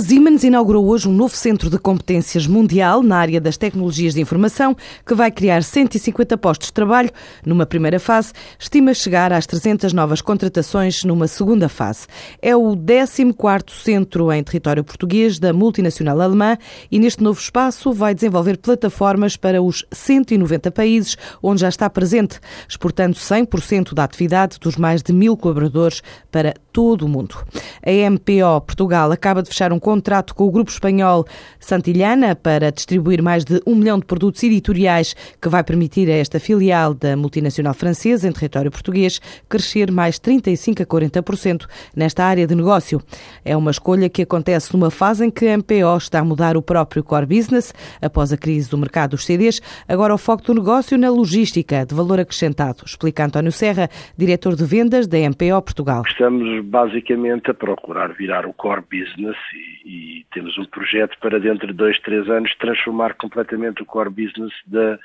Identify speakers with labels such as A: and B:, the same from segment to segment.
A: A Siemens inaugurou hoje um novo centro de competências mundial na área das tecnologias de informação, que vai criar 150 postos de trabalho. Numa primeira fase, estima chegar às 300 novas contratações numa segunda fase. É o 14º centro em território português da multinacional alemã e neste novo espaço vai desenvolver plataformas para os 190 países onde já está presente, exportando 100% da atividade dos mais de mil colaboradores para todo o mundo. A MPO Portugal acaba de fechar um contrato com o grupo espanhol Santillana para distribuir mais de um milhão de produtos editoriais que vai permitir a esta filial da multinacional francesa em território português crescer mais 35 a 40% nesta área de negócio. É uma escolha que acontece numa fase em que a MPO está a mudar o próprio core business após a crise do mercado dos CDs. Agora o foco do negócio na logística de valor acrescentado, explica António Serra, diretor de vendas da MPO Portugal.
B: Estamos basicamente a procurar virar o core business e e, temos um projeto para dentro de dois, três anos transformar completamente o core business da,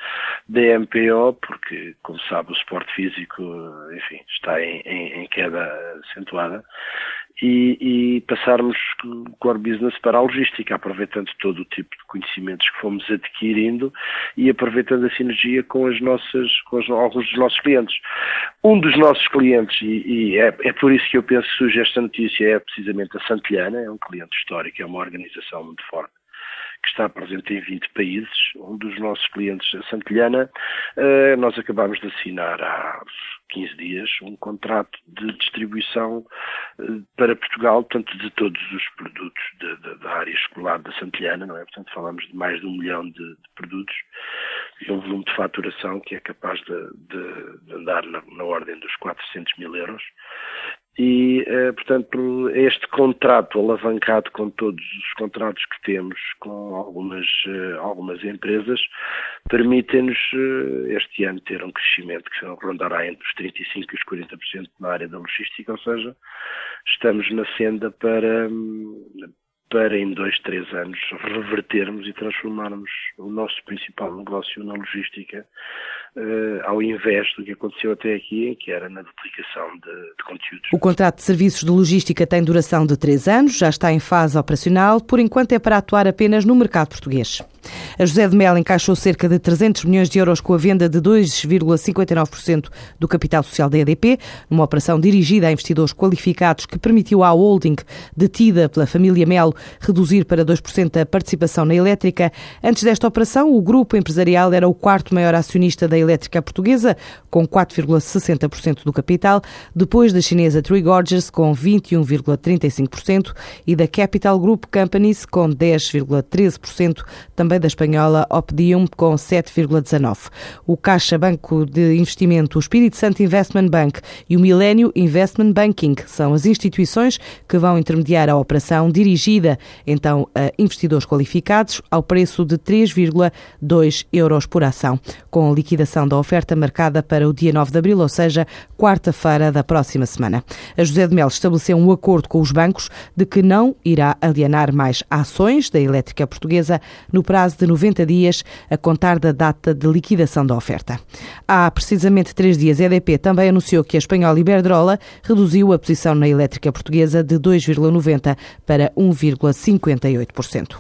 B: da MPO, porque, como sabe, o suporte físico, enfim, está em, em, em queda acentuada e, e, passarmos o core business para a logística, aproveitando todo o tipo de conhecimentos que fomos adquirindo e aproveitando a sinergia com as nossas, com alguns dos nossos clientes. Um dos nossos clientes, e, e é, é, por isso que eu penso que surge esta notícia, é precisamente a Santillana, é um cliente histórico, é uma organização muito forte que está presente em 20 países. Um dos nossos clientes, a Santillana, eh, nós acabamos de assinar há 15 dias um contrato de distribuição eh, para Portugal, tanto de todos os produtos da área escolar da Santillana, não é? Portanto, falamos de mais de um milhão de, de produtos e um volume de faturação que é capaz de, de, de andar na, na ordem dos 400 mil euros e, eh, portanto, este contrato alavancado com todos os contratos que temos com algumas, eh, algumas empresas, permitem-nos eh, este ano ter um crescimento que rondará entre os 35% e os 40% na área da logística, ou seja, estamos na senda para, para em dois, três anos revertermos e transformarmos o nosso principal negócio na logística uh, ao invés do que aconteceu até aqui, que era na duplicação de, de, conteúdos.
A: O contrato de serviços de logística tem duração de três anos, já está em fase operacional, por enquanto é para atuar apenas no mercado português. A José de Mel encaixou cerca de 300 milhões de euros com a venda de 2,59% do capital social da EDP, numa operação dirigida a investidores qualificados que permitiu à holding, detida pela família Melo, reduzir para 2% a participação na elétrica. Antes desta operação, o grupo empresarial era o quarto maior acionista da elétrica portuguesa, com 4,60% do capital, depois da chinesa Three Gorges, com 21,35%, e da Capital Group Companies, com 10,13%, também da espanhola Opdium, com 7,19%. O Caixa Banco de Investimento, o Espírito Santo Investment Bank e o Millennium Investment Banking são as instituições que vão intermediar a operação dirigida, então, a investidores qualificados, ao preço de 3,2 euros por ação, com a liquidação da oferta marcada para o dia 9 de abril, ou seja, quarta-feira da próxima semana. A José de Mel estabeleceu um acordo com os bancos de que não irá alienar mais ações da elétrica portuguesa no prazo de 90 dias, a contar da data de liquidação da oferta. Há precisamente três dias, a EDP também anunciou que a espanhola Iberdrola reduziu a posição na elétrica portuguesa de 2,90% para 1,58%.